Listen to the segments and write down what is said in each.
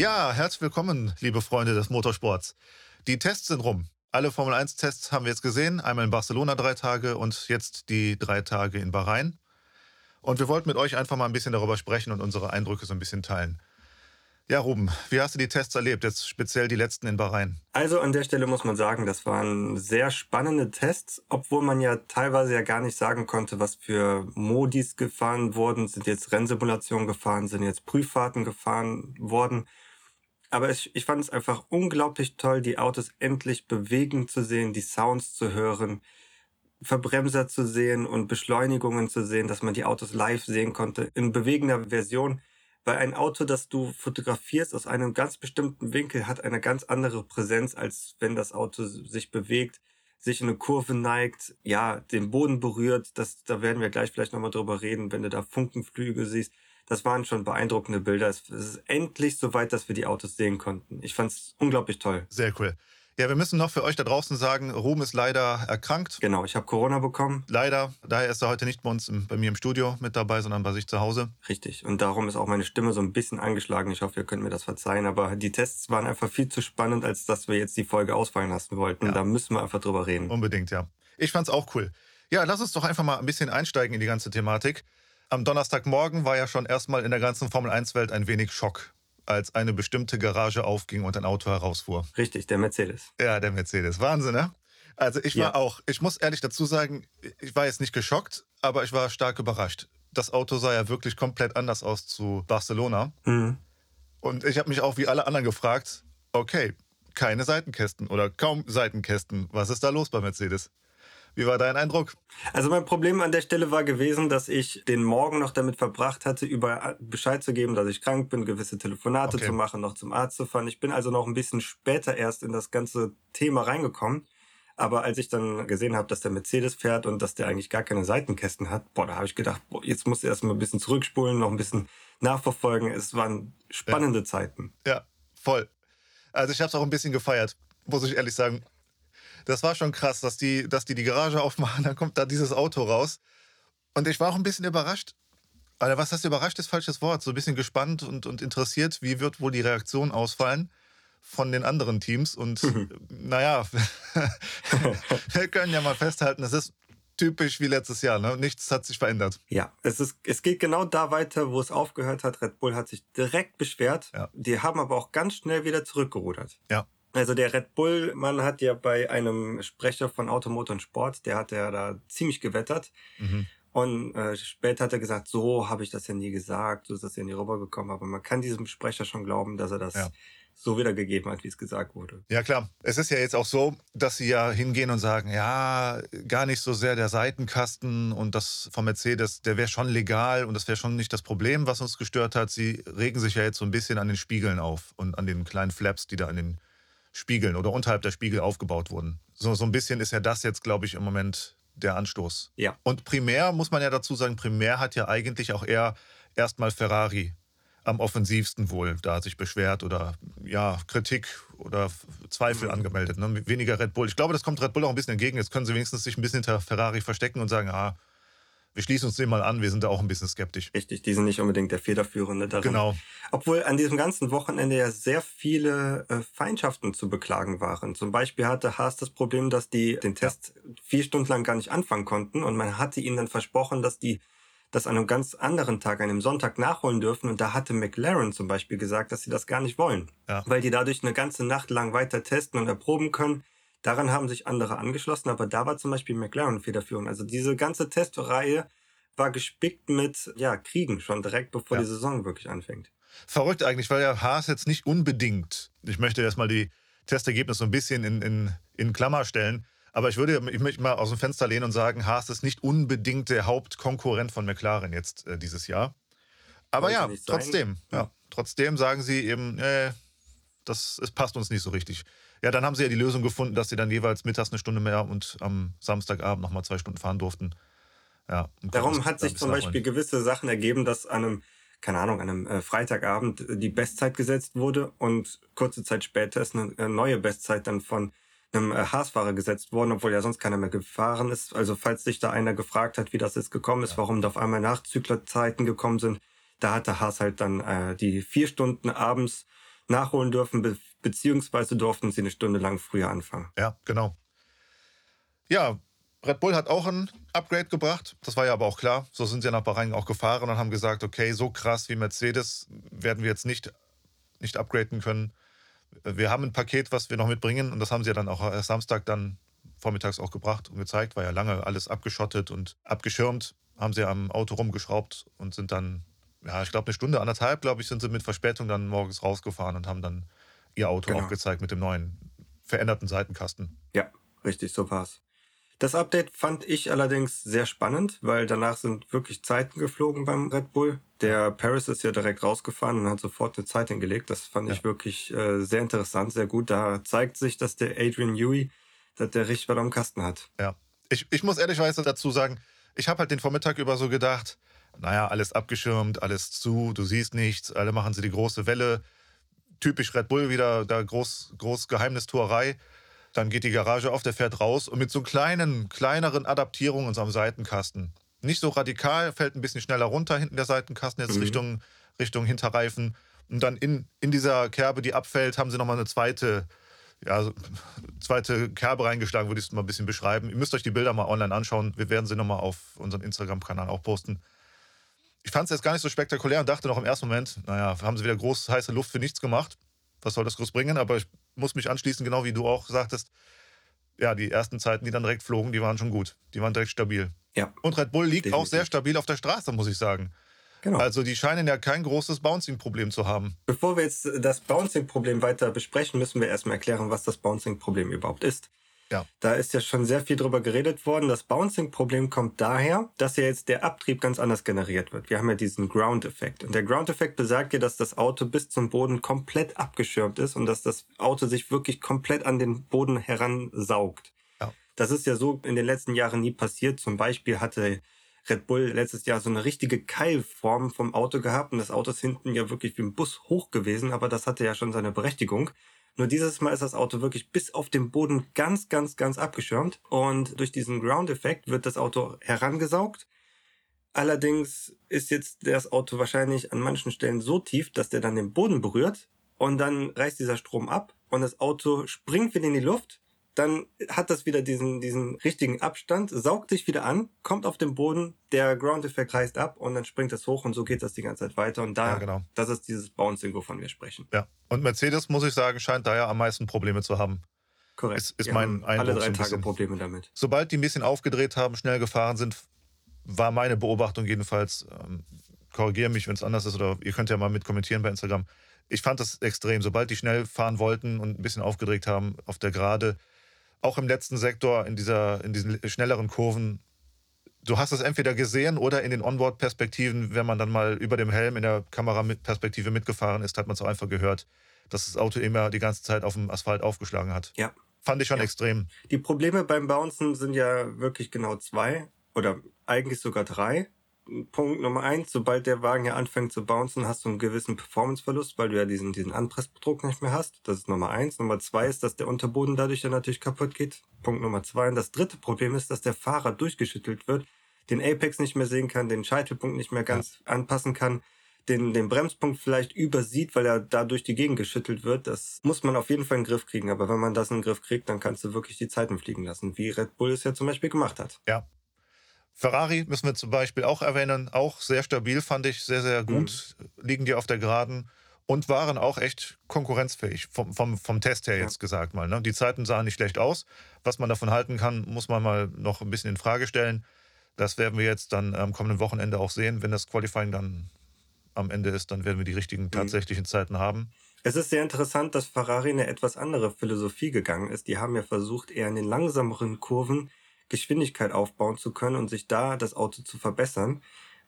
Ja, herzlich willkommen, liebe Freunde des Motorsports. Die Tests sind rum. Alle Formel 1 Tests haben wir jetzt gesehen. Einmal in Barcelona drei Tage und jetzt die drei Tage in Bahrain. Und wir wollten mit euch einfach mal ein bisschen darüber sprechen und unsere Eindrücke so ein bisschen teilen. Ja, Ruben, wie hast du die Tests erlebt, jetzt speziell die letzten in Bahrain? Also an der Stelle muss man sagen, das waren sehr spannende Tests, obwohl man ja teilweise ja gar nicht sagen konnte, was für Modis gefahren wurden. Sind jetzt Rennsimulationen gefahren, sind jetzt Prüffahrten gefahren worden. Aber ich, ich fand es einfach unglaublich toll, die Autos endlich bewegen zu sehen, die Sounds zu hören, Verbremser zu sehen und Beschleunigungen zu sehen, dass man die Autos live sehen konnte in bewegender Version. Weil ein Auto, das du fotografierst aus einem ganz bestimmten Winkel, hat eine ganz andere Präsenz, als wenn das Auto sich bewegt, sich in eine Kurve neigt, ja, den Boden berührt. Das, da werden wir gleich vielleicht nochmal drüber reden, wenn du da Funkenflüge siehst das waren schon beeindruckende Bilder. Es ist endlich so weit, dass wir die Autos sehen konnten. Ich fand es unglaublich toll. Sehr cool. Ja, wir müssen noch für euch da draußen sagen, Ruhm ist leider erkrankt. Genau, ich habe Corona bekommen. Leider. Daher ist er heute nicht bei uns im, bei mir im Studio mit dabei, sondern bei sich zu Hause. Richtig. Und darum ist auch meine Stimme so ein bisschen angeschlagen. Ich hoffe, ihr könnt mir das verzeihen. Aber die Tests waren einfach viel zu spannend, als dass wir jetzt die Folge ausfallen lassen wollten. Ja. Da müssen wir einfach drüber reden. Unbedingt, ja. Ich fand's auch cool. Ja, lass uns doch einfach mal ein bisschen einsteigen in die ganze Thematik. Am Donnerstagmorgen war ja schon erstmal in der ganzen Formel-1-Welt ein wenig Schock, als eine bestimmte Garage aufging und ein Auto herausfuhr. Richtig, der Mercedes. Ja, der Mercedes. Wahnsinn, ne? Also ich war ja. auch, ich muss ehrlich dazu sagen, ich war jetzt nicht geschockt, aber ich war stark überrascht. Das Auto sah ja wirklich komplett anders aus zu Barcelona. Mhm. Und ich habe mich auch wie alle anderen gefragt, okay, keine Seitenkästen oder kaum Seitenkästen. Was ist da los bei Mercedes? Wie war dein Eindruck? Also mein Problem an der Stelle war gewesen, dass ich den Morgen noch damit verbracht hatte, über Bescheid zu geben, dass ich krank bin, gewisse Telefonate okay. zu machen, noch zum Arzt zu fahren. Ich bin also noch ein bisschen später erst in das ganze Thema reingekommen. Aber als ich dann gesehen habe, dass der Mercedes fährt und dass der eigentlich gar keine Seitenkästen hat, boah, da habe ich gedacht, boah, jetzt musst du erstmal ein bisschen zurückspulen, noch ein bisschen nachverfolgen. Es waren spannende ja. Zeiten. Ja, voll. Also ich habe es auch ein bisschen gefeiert, muss ich ehrlich sagen das war schon krass, dass die, dass die die Garage aufmachen, dann kommt da dieses Auto raus. Und ich war auch ein bisschen überrascht. Oder was heißt überrascht, ist falsches Wort. So ein bisschen gespannt und, und interessiert, wie wird wohl die Reaktion ausfallen von den anderen Teams. Und naja, wir können ja mal festhalten, es ist typisch wie letztes Jahr. Ne? Nichts hat sich verändert. Ja, es, ist, es geht genau da weiter, wo es aufgehört hat. Red Bull hat sich direkt beschwert. Ja. Die haben aber auch ganz schnell wieder zurückgerudert. Ja. Also der Red Bull, man hat ja bei einem Sprecher von Automotor und Sport, der hat ja da ziemlich gewettert. Mhm. Und äh, später hat er gesagt, so habe ich das ja nie gesagt, so ist das ja nie rübergekommen. Aber man kann diesem Sprecher schon glauben, dass er das ja. so wiedergegeben hat, wie es gesagt wurde. Ja klar, es ist ja jetzt auch so, dass sie ja hingehen und sagen, ja, gar nicht so sehr der Seitenkasten und das vom Mercedes, der wäre schon legal und das wäre schon nicht das Problem, was uns gestört hat. Sie regen sich ja jetzt so ein bisschen an den Spiegeln auf und an den kleinen Flaps, die da an den Spiegeln oder unterhalb der Spiegel aufgebaut wurden. So, so ein bisschen ist ja das jetzt, glaube ich, im Moment der Anstoß. Ja. Und primär muss man ja dazu sagen, primär hat ja eigentlich auch eher erstmal Ferrari am offensivsten wohl da sich beschwert oder ja, Kritik oder Zweifel mhm. angemeldet. Ne? Weniger Red Bull. Ich glaube, das kommt Red Bull auch ein bisschen entgegen. Jetzt können sie wenigstens sich ein bisschen hinter Ferrari verstecken und sagen, ah, wir schließen uns dem mal an, wir sind da auch ein bisschen skeptisch. Richtig, die sind nicht unbedingt der Federführende darin. Genau. Obwohl an diesem ganzen Wochenende ja sehr viele äh, Feindschaften zu beklagen waren. Zum Beispiel hatte Haas das Problem, dass die den Test vier Stunden lang gar nicht anfangen konnten und man hatte ihnen dann versprochen, dass die das an einem ganz anderen Tag, an einem Sonntag nachholen dürfen. Und da hatte McLaren zum Beispiel gesagt, dass sie das gar nicht wollen. Ja. Weil die dadurch eine ganze Nacht lang weiter testen und erproben können. Daran haben sich andere angeschlossen, aber da war zum Beispiel McLaren federführend. Also diese ganze Testreihe war gespickt mit ja, Kriegen schon direkt, bevor ja. die Saison wirklich anfängt. Verrückt eigentlich, weil ja Haas jetzt nicht unbedingt, ich möchte erstmal die Testergebnisse so ein bisschen in, in, in Klammer stellen, aber ich würde ich möchte mal aus dem Fenster lehnen und sagen, Haas ist nicht unbedingt der Hauptkonkurrent von McLaren jetzt äh, dieses Jahr. Aber ja, trotzdem, ja, trotzdem sagen sie eben, äh, das es passt uns nicht so richtig. Ja, dann haben sie ja die Lösung gefunden, dass sie dann jeweils mittags eine Stunde mehr und am Samstagabend nochmal zwei Stunden fahren durften. Ja, Darum hat sich zum Beispiel gewisse Sachen ergeben, dass an einem, keine Ahnung, an einem äh, Freitagabend die Bestzeit gesetzt wurde und kurze Zeit später ist eine äh, neue Bestzeit dann von einem äh, Haasfahrer gesetzt worden, obwohl ja sonst keiner mehr gefahren ist. Also falls sich da einer gefragt hat, wie das jetzt gekommen ist, ja. warum da auf einmal Nachzüglerzeiten gekommen sind, da hatte Haas halt dann äh, die vier Stunden abends nachholen dürfen, beziehungsweise durften sie eine Stunde lang früher anfangen. Ja, genau. Ja, Red Bull hat auch ein Upgrade gebracht. Das war ja aber auch klar. So sind sie nach Bahrain auch gefahren und haben gesagt, okay, so krass wie Mercedes werden wir jetzt nicht, nicht upgraden können. Wir haben ein Paket, was wir noch mitbringen und das haben sie ja dann auch erst Samstag dann vormittags auch gebracht und gezeigt. War ja lange alles abgeschottet und abgeschirmt. Haben sie am Auto rumgeschraubt und sind dann, ja, ich glaube eine Stunde, anderthalb, glaube ich, sind sie mit Verspätung dann morgens rausgefahren und haben dann ihr Auto genau. auch gezeigt mit dem neuen veränderten Seitenkasten. Ja, richtig, so war's. Das Update fand ich allerdings sehr spannend, weil danach sind wirklich Zeiten geflogen beim Red Bull. Der Paris ist ja direkt rausgefahren und hat sofort eine Zeit hingelegt. Das fand ja. ich wirklich äh, sehr interessant, sehr gut. Da zeigt sich, dass der Adrian Newey, dass der richtig was am Kasten hat. Ja. Ich, ich muss ehrlicherweise dazu sagen, ich habe halt den Vormittag über so gedacht, naja, alles abgeschirmt, alles zu, du siehst nichts, alle machen sie die große Welle. Typisch Red Bull wieder, da groß, groß Geheimnistuerei. Dann geht die Garage auf, der fährt raus und mit so kleinen, kleineren Adaptierungen unserem Seitenkasten. Nicht so radikal, fällt ein bisschen schneller runter hinten der Seitenkasten, jetzt mhm. Richtung, Richtung Hinterreifen. Und dann in, in dieser Kerbe, die abfällt, haben sie nochmal eine zweite, ja, zweite Kerbe reingeschlagen, würde ich es mal ein bisschen beschreiben. Ihr müsst euch die Bilder mal online anschauen. Wir werden sie nochmal auf unserem Instagram-Kanal auch posten. Ich fand es jetzt gar nicht so spektakulär und dachte noch im ersten Moment, naja, haben sie wieder groß heiße Luft für nichts gemacht. Was soll das groß bringen? Aber ich muss mich anschließen, genau wie du auch sagtest. Ja, die ersten Zeiten, die dann direkt flogen, die waren schon gut. Die waren direkt stabil. Ja. Und Red Bull liegt Definitiv. auch sehr stabil auf der Straße, muss ich sagen. Genau. Also die scheinen ja kein großes Bouncing-Problem zu haben. Bevor wir jetzt das Bouncing-Problem weiter besprechen, müssen wir erstmal erklären, was das Bouncing-Problem überhaupt ist. Ja. Da ist ja schon sehr viel drüber geredet worden. Das Bouncing-Problem kommt daher, dass ja jetzt der Abtrieb ganz anders generiert wird. Wir haben ja diesen Ground-Effekt. Und der Ground-Effekt besagt ja, dass das Auto bis zum Boden komplett abgeschirmt ist und dass das Auto sich wirklich komplett an den Boden heransaugt. Ja. Das ist ja so in den letzten Jahren nie passiert. Zum Beispiel hatte Red Bull letztes Jahr so eine richtige Keilform vom Auto gehabt und das Auto ist hinten ja wirklich wie ein Bus hoch gewesen, aber das hatte ja schon seine Berechtigung. Nur dieses Mal ist das Auto wirklich bis auf den Boden ganz, ganz, ganz abgeschirmt. Und durch diesen Ground-Effekt wird das Auto herangesaugt. Allerdings ist jetzt das Auto wahrscheinlich an manchen Stellen so tief, dass der dann den Boden berührt. Und dann reißt dieser Strom ab und das Auto springt wieder in die Luft dann hat das wieder diesen, diesen richtigen Abstand, saugt sich wieder an, kommt auf den Boden, der Ground-Effekt reißt ab und dann springt es hoch und so geht das die ganze Zeit weiter. Und da, ja, genau. das ist dieses Bouncing, wovon wir sprechen. Ja. Und Mercedes, muss ich sagen, scheint da ja am meisten Probleme zu haben. Korrekt. Ist, ist mein Eindruck. Alle drei Tage Probleme damit. Sobald die ein bisschen aufgedreht haben, schnell gefahren sind, war meine Beobachtung jedenfalls, ähm, korrigiere mich, wenn es anders ist, oder ihr könnt ja mal mit kommentieren bei Instagram. Ich fand das extrem. Sobald die schnell fahren wollten und ein bisschen aufgedreht haben auf der Gerade, auch im letzten Sektor, in, dieser, in diesen schnelleren Kurven, du hast es entweder gesehen oder in den Onboard-Perspektiven, wenn man dann mal über dem Helm in der Kameraperspektive mitgefahren ist, hat man es auch einfach gehört, dass das Auto immer die ganze Zeit auf dem Asphalt aufgeschlagen hat. Ja. Fand ich schon ja. extrem. Die Probleme beim Bouncen sind ja wirklich genau zwei oder eigentlich sogar drei. Punkt Nummer eins, sobald der Wagen ja anfängt zu bouncen, hast du einen gewissen Performanceverlust, weil du ja diesen, diesen Anpressdruck nicht mehr hast. Das ist Nummer eins. Nummer zwei ist, dass der Unterboden dadurch ja natürlich kaputt geht. Punkt Nummer zwei. Und das dritte Problem ist, dass der Fahrer durchgeschüttelt wird, den Apex nicht mehr sehen kann, den Scheitelpunkt nicht mehr ganz ja. anpassen kann, den, den Bremspunkt vielleicht übersieht, weil er da durch die Gegend geschüttelt wird. Das muss man auf jeden Fall in den Griff kriegen. Aber wenn man das in den Griff kriegt, dann kannst du wirklich die Zeiten fliegen lassen, wie Red Bull es ja zum Beispiel gemacht hat. Ja, Ferrari müssen wir zum Beispiel auch erwähnen, auch sehr stabil, fand ich, sehr, sehr gut, mhm. liegen die auf der Geraden und waren auch echt konkurrenzfähig, vom, vom, vom Test her jetzt ja. gesagt mal. Ne? Die Zeiten sahen nicht schlecht aus. Was man davon halten kann, muss man mal noch ein bisschen in Frage stellen. Das werden wir jetzt dann am kommenden Wochenende auch sehen. Wenn das Qualifying dann am Ende ist, dann werden wir die richtigen mhm. tatsächlichen mhm. Zeiten haben. Es ist sehr interessant, dass Ferrari eine etwas andere Philosophie gegangen ist. Die haben ja versucht, eher in den langsameren Kurven Geschwindigkeit aufbauen zu können und sich da das Auto zu verbessern,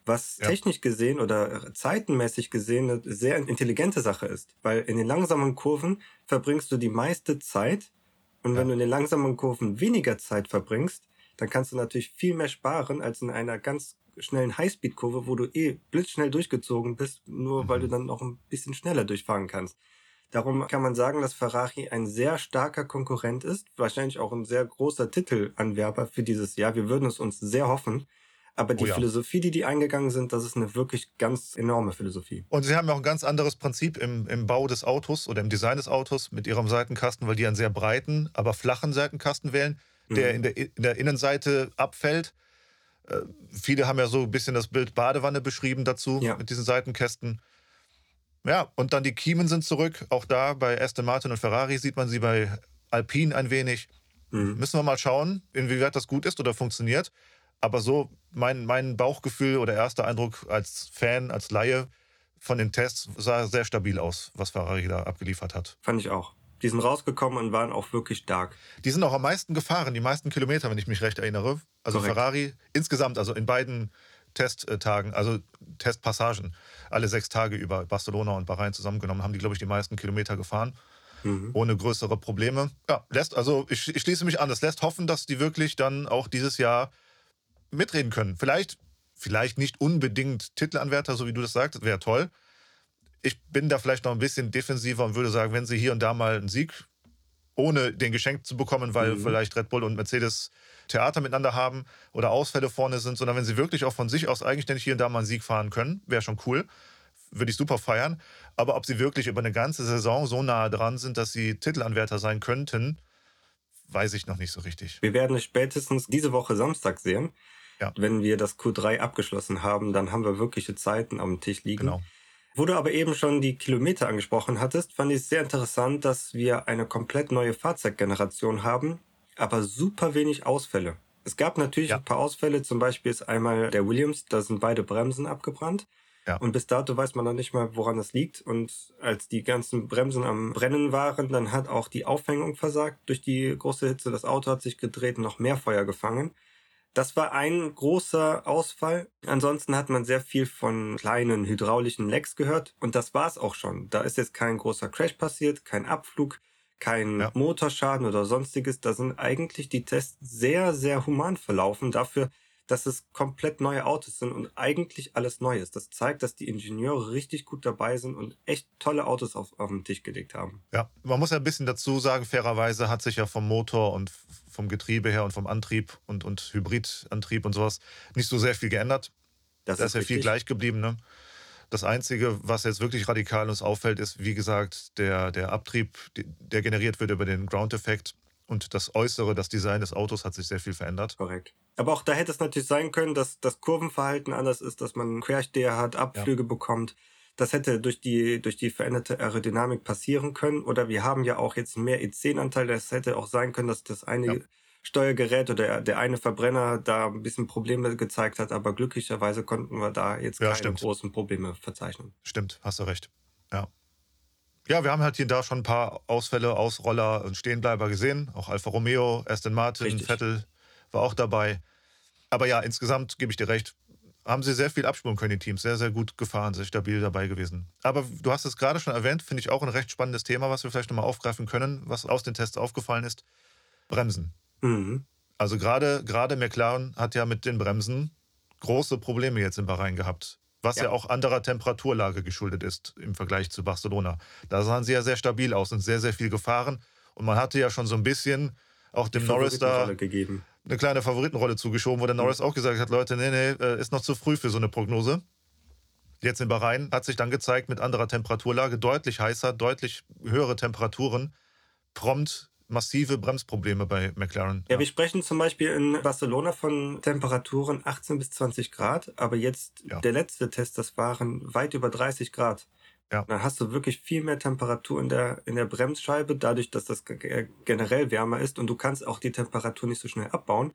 was ja. technisch gesehen oder zeitenmäßig gesehen eine sehr intelligente Sache ist, weil in den langsamen Kurven verbringst du die meiste Zeit und ja. wenn du in den langsamen Kurven weniger Zeit verbringst, dann kannst du natürlich viel mehr sparen als in einer ganz schnellen Highspeed-Kurve, wo du eh blitzschnell durchgezogen bist, nur mhm. weil du dann noch ein bisschen schneller durchfahren kannst. Darum kann man sagen, dass Ferrari ein sehr starker Konkurrent ist, wahrscheinlich auch ein sehr großer Titelanwerber für dieses Jahr. Wir würden es uns sehr hoffen. Aber die Oh ja. Philosophie, die die eingegangen sind, das ist eine wirklich ganz enorme Philosophie. Und sie haben ja auch ein ganz anderes Prinzip im, im Bau des Autos oder im Design des Autos mit ihrem Seitenkasten, weil die einen sehr breiten, aber flachen Seitenkasten wählen, der Mhm. in der, in der Innenseite abfällt. Äh, viele haben ja so ein bisschen das Bild Badewanne beschrieben dazu Ja. mit diesen Seitenkästen. Ja, und dann die Kiemen sind zurück. Auch da bei Aston Martin und Ferrari sieht man sie bei Alpine ein wenig. Mhm. Müssen wir mal schauen, inwieweit das gut ist oder funktioniert. Aber so mein, mein Bauchgefühl oder erster Eindruck als Fan, als Laie von den Tests sah sehr stabil aus, was Ferrari da abgeliefert hat. Fand ich auch. Die sind rausgekommen und waren auch wirklich stark. Die sind auch am meisten gefahren, die meisten Kilometer, wenn ich mich recht erinnere. Also Korrekt. Ferrari insgesamt, also in beiden Testtagen, also Testpassagen, alle sechs Tage über Barcelona und Bahrain zusammengenommen, haben die, glaube ich, die meisten Kilometer gefahren. Mhm. ohne größere Probleme. Ja, lässt, also ich, ich schließe mich an, das lässt hoffen, dass die wirklich dann auch dieses Jahr mitreden können. Vielleicht, vielleicht nicht unbedingt Titelanwärter, so wie du das sagst, wäre toll. Ich bin da vielleicht noch ein bisschen defensiver und würde sagen, wenn sie hier und da mal einen Sieg ohne den geschenkt zu bekommen, weil Mhm. vielleicht Red Bull und Mercedes Theater miteinander haben oder Ausfälle vorne sind, sondern wenn sie wirklich auch von sich aus eigenständig hier und da mal einen Sieg fahren können, wäre schon cool. Würde ich super feiern. Aber ob sie wirklich über eine ganze Saison so nah dran sind, dass sie Titelanwärter sein könnten, weiß ich noch nicht so richtig. Wir werden es spätestens diese Woche Samstag sehen. Ja. Wenn wir das Q3 abgeschlossen haben, dann haben wir wirkliche Zeiten am Tisch liegen. Genau. Wo du aber eben schon die Kilometer angesprochen hattest, fand ich es sehr interessant, dass wir eine komplett neue Fahrzeuggeneration haben, aber super wenig Ausfälle. Es gab natürlich Ja. ein paar Ausfälle, zum Beispiel ist einmal der Williams, da sind beide Bremsen abgebrannt. Ja. Und bis dato weiß man noch nicht mal, woran das liegt. Und als die ganzen Bremsen am Brennen waren, dann hat auch die Aufhängung versagt durch die große Hitze. Das Auto hat sich gedreht und noch mehr Feuer gefangen. Das war ein großer Ausfall. Ansonsten hat man sehr viel von kleinen hydraulischen Lecks gehört. Und das war's auch schon. Da ist jetzt kein großer Crash passiert, kein Abflug, kein Ja. Motorschaden oder sonstiges. Da sind eigentlich die Tests sehr, sehr human verlaufen dafür, dass es komplett neue Autos sind und eigentlich alles neu ist. Das zeigt, dass die Ingenieure richtig gut dabei sind und echt tolle Autos auf, auf den Tisch gelegt haben. Ja, man muss ja ein bisschen dazu sagen, fairerweise hat sich ja vom Motor und vom Getriebe her und vom Antrieb und, und Hybridantrieb und sowas nicht so sehr viel geändert. Das Da ist ja viel gleich geblieben. Ne? Das Einzige, was jetzt wirklich radikal uns auffällt, ist, wie gesagt, der, der Abtrieb, der generiert wird über den Ground-Effekt. Und das Äußere, das Design des Autos hat sich sehr viel verändert. Korrekt. Aber auch da hätte es natürlich sein können, dass das Kurvenverhalten anders ist, dass man Quersteher hat, Abflüge bekommt. Das hätte durch die, durch die veränderte Aerodynamik passieren können. Oder wir haben ja auch jetzt mehr E10-Anteil. Das hätte auch sein können, dass das eine Ja. Steuergerät oder der eine Verbrenner da ein bisschen Probleme gezeigt hat. Aber glücklicherweise konnten wir da jetzt Ja, keine stimmt. großen Probleme verzeichnen. Stimmt, hast du recht. Ja. Ja, wir haben halt hier da schon ein paar Ausfälle, Ausroller und Stehenbleiber gesehen. Auch Alfa Romeo, Aston Martin, Richtig. Vettel war auch dabei. Aber ja, insgesamt gebe ich dir recht. Haben sie sehr viel abspulen können, die Teams. Sehr, sehr gut gefahren, sehr stabil dabei gewesen. Aber du hast es gerade schon erwähnt, finde ich auch ein recht spannendes Thema, was wir vielleicht nochmal aufgreifen können, was aus den Tests aufgefallen ist. Bremsen. Mhm. Also gerade, gerade McLaren hat ja mit den Bremsen große Probleme jetzt in Bahrain gehabt. Was ja. Ja. auch anderer Temperaturlage geschuldet ist im Vergleich zu Barcelona. Da sahen sie ja sehr stabil aus und sehr, sehr viel gefahren. Und man hatte ja schon so ein bisschen auch dem Norris da gegeben. Eine kleine Favoritenrolle zugeschoben, wo der Norris auch gesagt hat, Leute, nee, nee, äh, ist noch zu früh für so eine Prognose. Jetzt in Bahrain hat sich dann gezeigt, mit anderer Temperaturlage, deutlich heißer, deutlich höhere Temperaturen, prompt massive Bremsprobleme bei McLaren. Ja, wir sprechen zum Beispiel in Barcelona von Temperaturen 18 bis 20 Grad, aber jetzt Ja. der letzte Test, das waren weit über 30 Grad. Ja. Dann hast du wirklich viel mehr Temperatur in der, in der Bremsscheibe, dadurch, dass das ge- generell wärmer ist und du kannst auch die Temperatur nicht so schnell abbauen.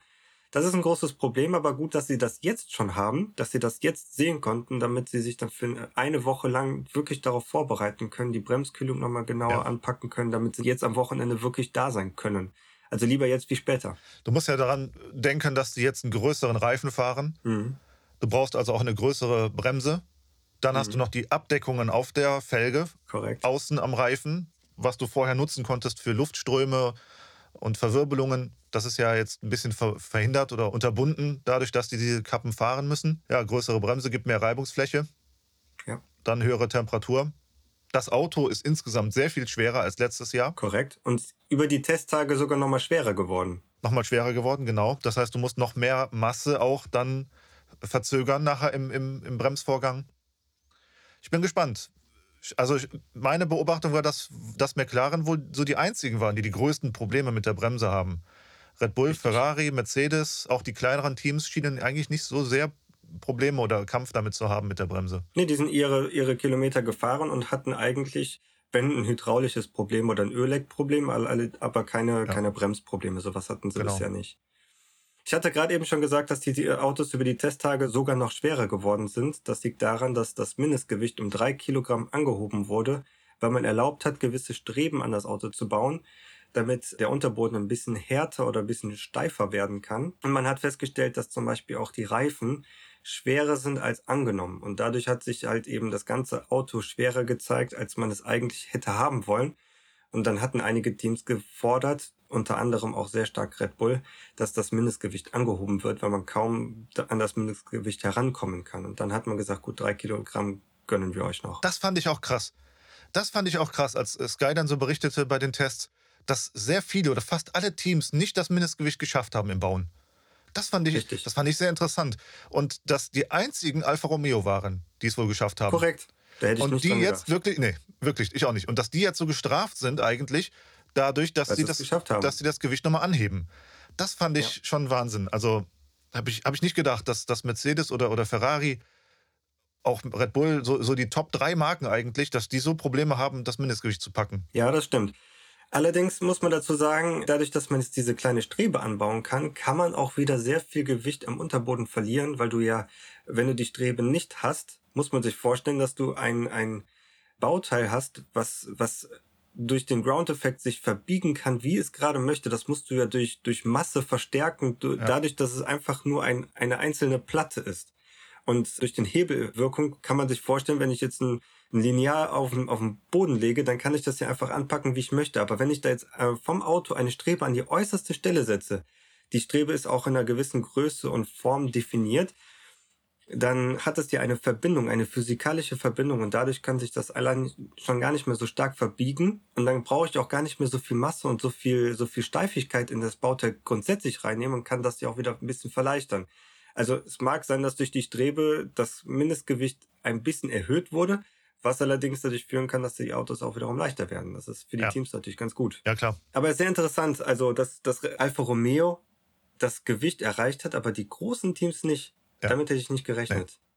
Das ist ein großes Problem, aber gut, dass sie das jetzt schon haben, dass sie das jetzt sehen konnten, damit sie sich dann für eine Woche lang wirklich darauf vorbereiten können, die Bremskühlung nochmal genauer Ja. anpacken können, damit sie jetzt am Wochenende wirklich da sein können. Also lieber jetzt wie später. Du musst ja daran denken, dass die jetzt einen größeren Reifen fahren. Mhm. Du brauchst also auch eine größere Bremse. Dann hast Mhm. du noch die Abdeckungen auf der Felge, Korrekt. außen am Reifen, was du vorher nutzen konntest für Luftströme und Verwirbelungen. Das ist ja jetzt ein bisschen ver verhindert oder unterbunden, dadurch, dass die diese Kappen fahren müssen. Ja, größere Bremse gibt mehr Reibungsfläche. Ja. Dann höhere Temperatur. Das Auto ist insgesamt sehr viel schwerer als letztes Jahr. Korrekt. Und über die Testtage sogar nochmal schwerer geworden. Nochmal schwerer geworden, genau. Das heißt, du musst noch mehr Masse auch dann verzögern nachher im, im, im Bremsvorgang. Ich bin gespannt. Also meine Beobachtung war, dass, dass McLaren wohl so die einzigen waren, die die größten Probleme mit der Bremse haben. Red Bull, Ferrari, Mercedes, auch die kleineren Teams schienen eigentlich nicht so sehr Probleme oder Kampf damit zu haben mit der Bremse. Nee, die sind ihre, ihre Kilometer gefahren und hatten eigentlich, wenn ein hydraulisches Problem oder ein Ölleckproblem, aber keine, ja. keine Bremsprobleme. Sowas hatten sie genau. bisher nicht. Ich hatte gerade eben schon gesagt, dass die Autos über die Testtage sogar noch schwerer geworden sind. Das liegt daran, dass das Mindestgewicht um drei Kilogramm angehoben wurde, weil man erlaubt hat, gewisse Streben an das Auto zu bauen, damit der Unterboden ein bisschen härter oder ein bisschen steifer werden kann. Und man hat festgestellt, dass zum Beispiel auch die Reifen schwerer sind als angenommen. Und dadurch hat sich halt eben das ganze Auto schwerer gezeigt, als man es eigentlich hätte haben wollen. Und dann hatten einige Teams gefordert, unter anderem auch sehr stark Red Bull, dass das Mindestgewicht angehoben wird, weil man kaum an das Mindestgewicht herankommen kann. Und dann hat man gesagt, gut, drei Kilogramm gönnen wir euch noch. Das fand ich auch krass. Das fand ich auch krass, als Sky dann so berichtete bei den Tests, dass sehr viele oder fast alle Teams nicht das Mindestgewicht geschafft haben im Bauen. Das fand ich, das fand ich sehr interessant. Und dass die einzigen Alfa Romeo waren, die es wohl geschafft haben. Korrekt. Und die jetzt wirklich, nee, wirklich, ich auch nicht. Und dass die jetzt so gestraft sind eigentlich, dadurch, dass sie das, dass sie das Gewicht nochmal anheben. Das fand ich ja. schon Wahnsinn. Also habe ich, hab ich nicht gedacht, dass, dass Mercedes oder, oder Ferrari, auch Red Bull, so, so die Top 3 Marken eigentlich, dass die so Probleme haben, das Mindestgewicht zu packen. Ja, das stimmt. Allerdings muss man dazu sagen, dadurch, dass man jetzt diese kleine Strebe anbauen kann, kann man auch wieder sehr viel Gewicht am Unterboden verlieren, weil du ja, wenn du die Strebe nicht hast, muss man sich vorstellen, dass du ein, ein Bauteil hast, was, was durch den Ground-Effekt sich verbiegen kann, wie es gerade möchte. Das musst du ja durch, durch Masse verstärken, ja. dadurch, dass es einfach nur ein, eine einzelne Platte ist. Und durch den Hebelwirkung kann man sich vorstellen, wenn ich jetzt ein, ein Lineal auf dem, auf dem Boden lege, dann kann ich das ja einfach anpacken, wie ich möchte. Aber wenn ich da jetzt äh, vom Auto eine Strebe an die äußerste Stelle setze, die Strebe ist auch in einer gewissen Größe und Form definiert, dann hat es ja eine Verbindung, eine physikalische Verbindung und dadurch kann sich das allein schon gar nicht mehr so stark verbiegen und dann brauche ich auch gar nicht mehr so viel Masse und so viel, so viel Steifigkeit in das Bauteil grundsätzlich reinnehmen und kann das ja auch wieder ein bisschen verleichtern. Also es mag sein, dass durch die Strebe das Mindestgewicht ein bisschen erhöht wurde, was allerdings dadurch führen kann, dass die Autos auch wiederum leichter werden. Das ist für die ja. Teams natürlich ganz gut. Ja, klar. Aber sehr interessant, also dass, dass Alfa Romeo das Gewicht erreicht hat, aber die großen Teams nicht. Ja. Damit hätte ich nicht gerechnet. Nee.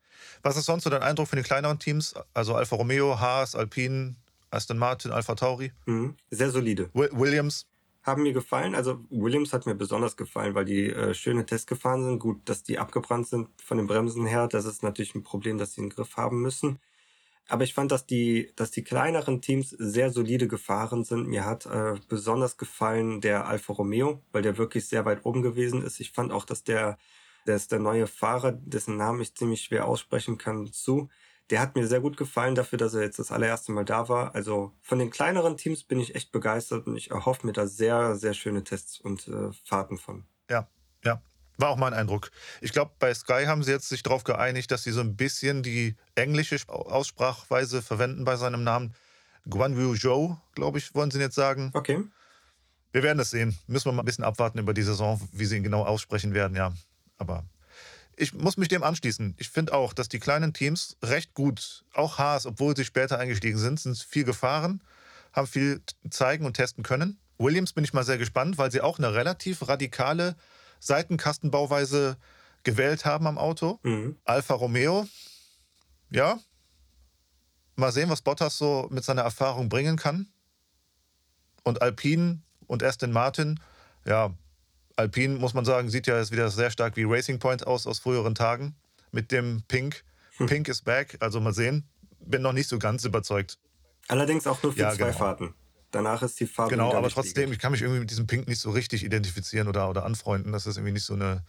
Was ist sonst so dein Eindruck von den kleineren Teams? Also Alfa Romeo, Haas, Alpine, Aston Martin, Alfa Tauri? Mhm. Sehr solide. Williams? Haben mir gefallen. Also Williams hat mir besonders gefallen, weil die äh, schöne Tests gefahren sind. Gut, dass die abgebrannt sind von den Bremsen her. Das ist natürlich ein Problem, dass sie einen Griff haben müssen. Aber ich fand, dass die, dass die kleineren Teams sehr solide gefahren sind. Mir hat äh, besonders gefallen der Alfa Romeo, weil der wirklich sehr weit oben gewesen ist. Ich fand auch, dass der ist der neue Fahrer, dessen Namen ich ziemlich schwer aussprechen kann, zu. Der hat mir sehr gut gefallen dafür, dass er jetzt das allererste Mal da war. Also von den kleineren Teams bin ich echt begeistert und ich erhoffe mir da sehr, sehr schöne Tests und äh, Fahrten von. Ja, ja. War auch mein Eindruck. Ich glaube, bei Sky haben sie jetzt sich darauf geeinigt, dass sie so ein bisschen die englische Aussprachweise verwenden bei seinem Namen. Guanyu Zhou, glaube ich, wollen sie jetzt sagen. Okay. Wir werden es sehen. Müssen wir mal ein bisschen abwarten über die Saison, wie sie ihn genau aussprechen werden, ja. Aber ich muss mich dem anschließen. Ich finde auch, dass die kleinen Teams recht gut, auch Haas, obwohl sie später eingestiegen sind, sind viel gefahren, haben viel zeigen und testen können. Williams bin ich mal sehr gespannt, weil sie auch eine relativ radikale Seitenkastenbauweise gewählt haben am Auto. Mhm. Alfa Romeo, ja. Mal sehen, was Bottas so mit seiner Erfahrung bringen kann. Und Alpine und Aston Martin, ja, Alpine, muss man sagen, sieht ja jetzt wieder sehr stark wie Racing Point aus aus früheren Tagen mit dem Pink. Hm. Pink is back, also mal sehen. Bin noch nicht so ganz überzeugt. Allerdings auch nur für ja, zwei genau. Fahrten. Danach ist die Farbe. Genau, aber trotzdem, liegend. ich kann mich irgendwie mit diesem Pink nicht so richtig identifizieren oder, oder anfreunden. Das ist irgendwie nicht so eine,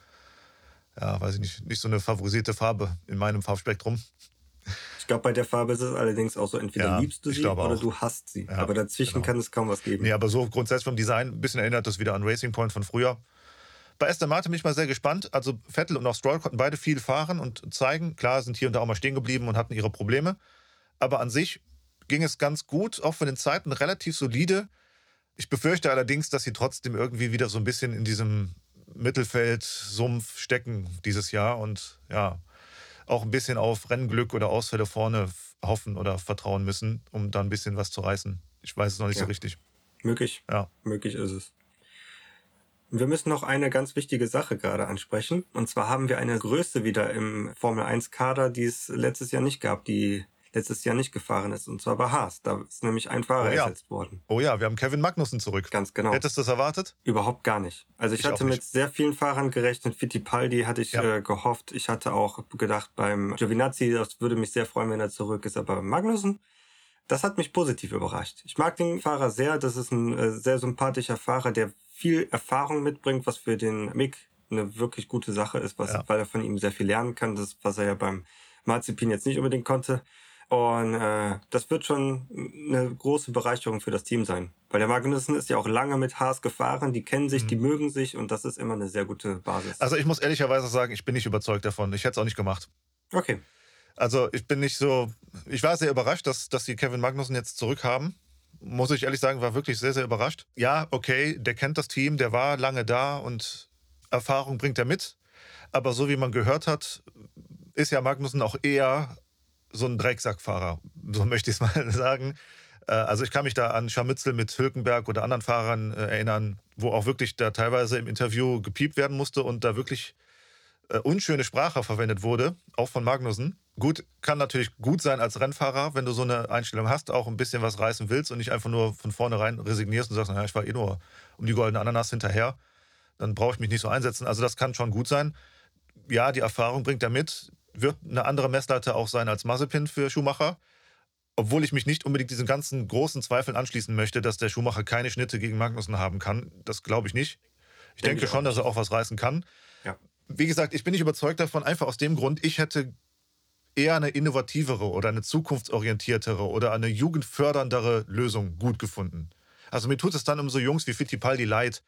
ja, weiß ich nicht, nicht so eine favorisierte Farbe in meinem Farbspektrum. Ich glaube, bei der Farbe ist es allerdings auch so, entweder ja, liebst du sie oder auch. du hasst sie. Ja, aber dazwischen genau. kann es kaum was geben. Nee, aber so grundsätzlich vom Design ein bisschen erinnert das wieder an Racing Point von früher. Bei Aston Martin bin ich mal sehr gespannt. Also Vettel und auch Stroll konnten beide viel fahren und zeigen. Klar, sind hier und da auch mal stehen geblieben und hatten ihre Probleme. Aber an sich ging es ganz gut, auch von den Zeiten relativ solide. Ich befürchte allerdings, dass sie trotzdem irgendwie wieder so ein bisschen in diesem Mittelfeld-Sumpf stecken dieses Jahr und ja, auch ein bisschen auf Rennglück oder Ausfälle vorne hoffen oder vertrauen müssen, um da ein bisschen was zu reißen. Ich weiß es noch nicht ja. so richtig. Möglich. Ja. Möglich ist es. Wir müssen noch eine ganz wichtige Sache gerade ansprechen. Und zwar haben wir eine Größe wieder im Formel 1 Kader, die es letztes Jahr nicht gab, die letztes Jahr nicht gefahren ist. Und zwar bei Haas. Da ist nämlich ein Fahrer oh ja. ersetzt worden. Oh ja, wir haben Kevin Magnussen zurück. Ganz genau. Hättest du das erwartet? Überhaupt gar nicht. Also ich, ich hatte mit sehr vielen Fahrern gerechnet. Fittipaldi hatte ich ja. äh, gehofft. Ich hatte auch gedacht beim Giovinazzi, das würde mich sehr freuen, wenn er zurück ist. Aber Magnussen, das hat mich positiv überrascht. Ich mag den Fahrer sehr. Das ist ein äh, sehr sympathischer Fahrer, der viel Erfahrung mitbringt, was für den Mick eine wirklich gute Sache ist, was, ja. weil er von ihm sehr viel lernen kann. Das, was er ja beim Marzipin jetzt nicht unbedingt konnte. Und äh, das wird schon eine große Bereicherung für das Team sein. Weil der Magnussen ist ja auch lange mit Haas gefahren, die kennen sich, mhm. die mögen sich und das ist immer eine sehr gute Basis. Also ich muss ehrlicherweise sagen, ich bin nicht überzeugt davon. Ich hätte es auch nicht gemacht. Okay. Also ich bin nicht so. Ich war sehr überrascht, dass, dass sie Kevin Magnussen jetzt zurückhaben. Muss ich ehrlich sagen, war wirklich sehr, sehr überrascht. Ja, okay, der kennt das Team, der war lange da und Erfahrung bringt er mit. Aber so wie man gehört hat, ist ja Magnussen auch eher so ein Drecksackfahrer, so möchte ich es mal sagen. Äh, also ich kann mich da an Scharmützel mit Hülkenberg oder anderen Fahrern äh, erinnern, wo auch wirklich da teilweise im Interview gepiept werden musste und da wirklich äh, unschöne Sprache verwendet wurde, auch von Magnussen. Gut, kann natürlich gut sein als Rennfahrer, wenn du so eine Einstellung hast, auch ein bisschen was reißen willst und nicht einfach nur von vornherein resignierst und sagst, naja, ich war eh nur um die goldene Ananas hinterher, dann brauche ich mich nicht so einsetzen. Also das kann schon gut sein. Ja, die Erfahrung bringt er mit wird eine andere Messlatte auch sein als Mazepin für Schumacher. Obwohl ich mich nicht unbedingt diesen ganzen großen Zweifeln anschließen möchte, dass der Schumacher keine Schnitte gegen Magnussen haben kann. Das glaube ich nicht. Ich denke, denke schon, dass er auch was reißen kann. Ja. Wie gesagt, ich bin nicht überzeugt davon, einfach aus dem Grund, ich hätte eher eine innovativere oder eine zukunftsorientiertere oder eine jugendförderndere Lösung gut gefunden. Also mir tut es dann um so Jungs wie Fittipaldi leid,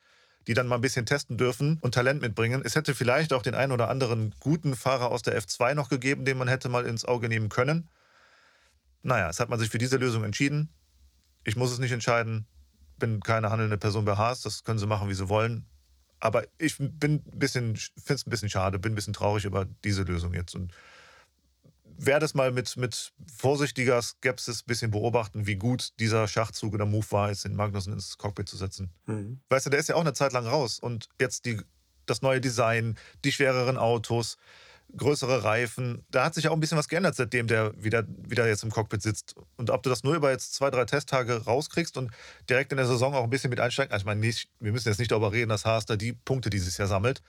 die dann mal ein bisschen testen dürfen und Talent mitbringen. Es hätte vielleicht auch den einen oder anderen guten Fahrer aus der F2 noch gegeben, den man hätte mal ins Auge nehmen können. Naja, es hat man sich für diese Lösung entschieden. Ich muss es nicht entscheiden. Bin keine handelnde Person bei Haas. Das können sie machen, wie sie wollen. Aber ich bin ein bisschen, finde es ein bisschen schade, bin ein bisschen traurig über diese Lösung jetzt. Und werde es mal mit, mit vorsichtiger Skepsis ein bisschen beobachten, wie gut dieser Schachzug oder Move war, jetzt den Magnussen ins Cockpit zu setzen. Mhm. Weißt du, der ist ja auch eine Zeit lang raus und jetzt die, das neue Design, die schwereren Autos, größere Reifen, da hat sich ja auch ein bisschen was geändert, seitdem der wieder, wieder jetzt im Cockpit sitzt. Und ob du das nur über jetzt zwei, drei Testtage rauskriegst und direkt in der Saison auch ein bisschen mit einsteigst, also ich meine, nicht, wir müssen jetzt nicht darüber reden, dass Haas da die Punkte dieses Jahr sammelt.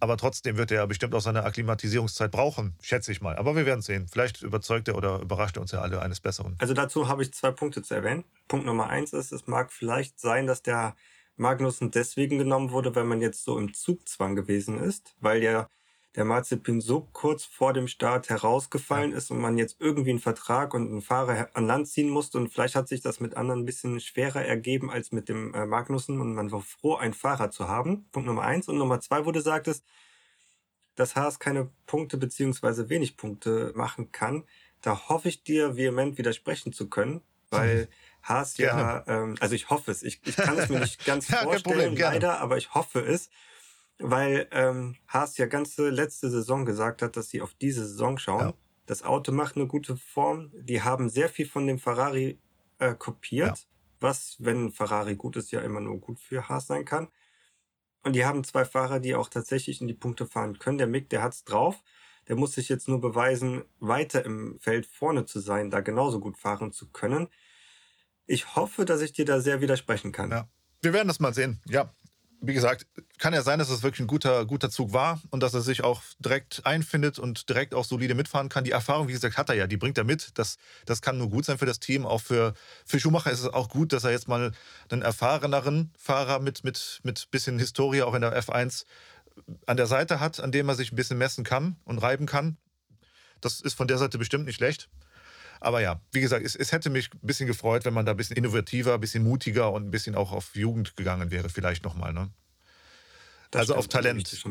Aber trotzdem wird er bestimmt auch seine Akklimatisierungszeit brauchen, schätze ich mal. Aber wir werden sehen. Vielleicht überzeugt er oder überrascht er uns ja alle eines Besseren. Also dazu habe ich zwei Punkte zu erwähnen. Punkt Nummer eins ist, es mag vielleicht sein, dass der Magnussen deswegen genommen wurde, weil man jetzt so im Zugzwang gewesen ist, weil ja der Marzipin so kurz vor dem Start herausgefallen ja. ist und man jetzt irgendwie einen Vertrag und einen Fahrer an Land ziehen musste und vielleicht hat sich das mit anderen ein bisschen schwerer ergeben als mit dem äh, Magnussen und man war froh, einen Fahrer zu haben. Punkt Nummer eins. Und Nummer zwei, wo du sagtest, dass Haas keine Punkte beziehungsweise wenig Punkte machen kann. Da hoffe ich dir vehement widersprechen zu können, weil Haas ja, ähm, also ich hoffe es, ich, ich kann es mir nicht ganz vorstellen, leider, aber ich hoffe es weil ähm, Haas ja ganze letzte Saison gesagt hat, dass sie auf diese Saison schauen. Ja. Das Auto macht eine gute Form. Die haben sehr viel von dem Ferrari äh, kopiert, ja. was, wenn Ferrari gut ist, ja immer nur gut für Haas sein kann. Und die haben zwei Fahrer, die auch tatsächlich in die Punkte fahren können. Der Mick, der hat's drauf. Der muss sich jetzt nur beweisen, weiter im Feld vorne zu sein, da genauso gut fahren zu können. Ich hoffe, dass ich dir da sehr widersprechen kann. Ja. Wir werden das mal sehen. Ja, wie gesagt, kann ja sein, dass es wirklich ein guter, guter Zug war und dass er sich auch direkt einfindet und direkt auch solide mitfahren kann. Die Erfahrung, wie gesagt, hat er ja, die bringt er mit. Das, das kann nur gut sein für das Team. Auch für, für Schumacher ist es auch gut, dass er jetzt mal einen erfahreneren Fahrer mit, mit, mit bisschen Historie auch in der F1 an der Seite hat, an dem er sich ein bisschen messen kann und reiben kann. Das ist von der Seite bestimmt nicht schlecht. Aber ja, wie gesagt, es, es hätte mich ein bisschen gefreut, wenn man da ein bisschen innovativer, ein bisschen mutiger und ein bisschen auch auf Jugend gegangen wäre, vielleicht nochmal. Ne? also auf Talent.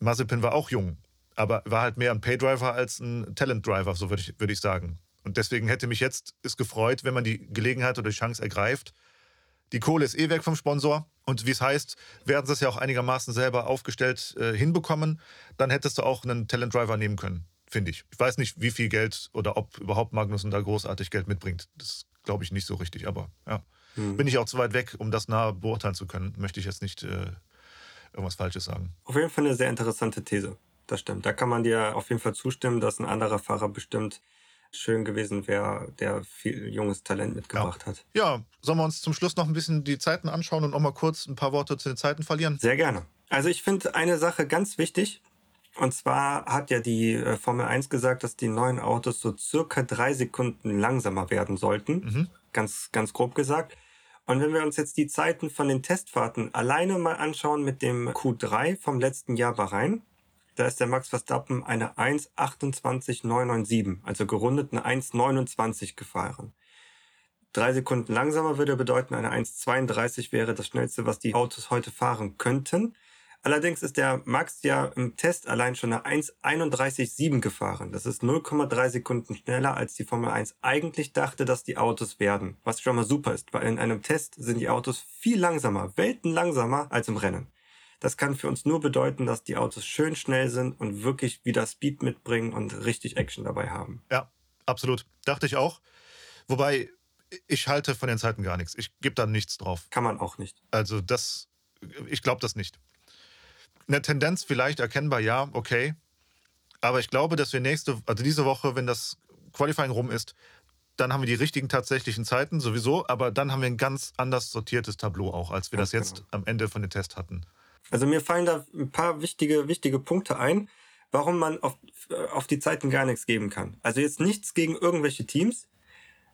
Mazepin war auch jung, aber war halt mehr ein Paydriver als ein Talent-Driver, so würde ich, würd ich sagen. Und deswegen hätte mich jetzt es gefreut, wenn man die Gelegenheit oder die Chance ergreift, die Kohle ist eh weg vom Sponsor. Und wie es heißt, werden sie es ja auch einigermaßen selber aufgestellt äh, hinbekommen, dann hättest du auch einen Talent Driver nehmen können, finde ich. Ich weiß nicht, wie viel Geld oder ob überhaupt Magnussen da großartig Geld mitbringt. Das glaube ich nicht so richtig, aber ja. Hm. Bin ich auch zu weit weg, um das nah beurteilen zu können. Möchte ich jetzt nicht äh, irgendwas Falsches sagen. Auf jeden Fall eine sehr interessante These. Das stimmt. Da kann man dir auf jeden Fall zustimmen, dass ein anderer Fahrer bestimmt schön gewesen wäre, der viel junges Talent mitgebracht ja. hat. Ja, sollen wir uns zum Schluss noch ein bisschen die Zeiten anschauen und auch mal kurz ein paar Worte zu den Zeiten verlieren? Sehr gerne. Also ich finde eine Sache ganz wichtig. Und zwar hat ja die äh, Formel 1 gesagt, dass die neuen Autos so circa drei Sekunden langsamer werden sollten. Mhm. Ganz, ganz grob gesagt. Und wenn wir uns jetzt die Zeiten von den Testfahrten alleine mal anschauen mit dem Q3 vom letzten Jahr Bahrain, da ist der Max Verstappen eine 1,28,997, also gerundet eine 1,29 gefahren. Drei Sekunden langsamer würde bedeuten, eine 1,32 wäre das schnellste, was die Autos heute fahren könnten. Allerdings ist der Max ja im Test allein schon eine 1,31,7 gefahren. Das ist 0,3 Sekunden schneller, als die Formel 1 eigentlich dachte, dass die Autos werden. Was schon mal super ist, weil in einem Test sind die Autos viel langsamer, Welten langsamer als im Rennen. Das kann für uns nur bedeuten, dass die Autos schön schnell sind und wirklich wieder Speed mitbringen und richtig Action dabei haben. Ja, absolut. Dachte ich auch. Wobei, ich halte von den Zeiten gar nichts. Ich gebe da nichts drauf. Kann man auch nicht. Also das, ich glaube das nicht eine Tendenz vielleicht erkennbar, ja, okay. Aber ich glaube, dass wir nächste, also diese Woche, wenn das Qualifying rum ist, dann haben wir die richtigen tatsächlichen Zeiten sowieso, aber dann haben wir ein ganz anders sortiertes Tableau auch, als wir das jetzt genau. am Ende von den Tests hatten. Also mir fallen da ein paar wichtige, wichtige Punkte ein, warum man auf, auf die Zeiten gar nichts geben kann. Also jetzt nichts gegen irgendwelche Teams,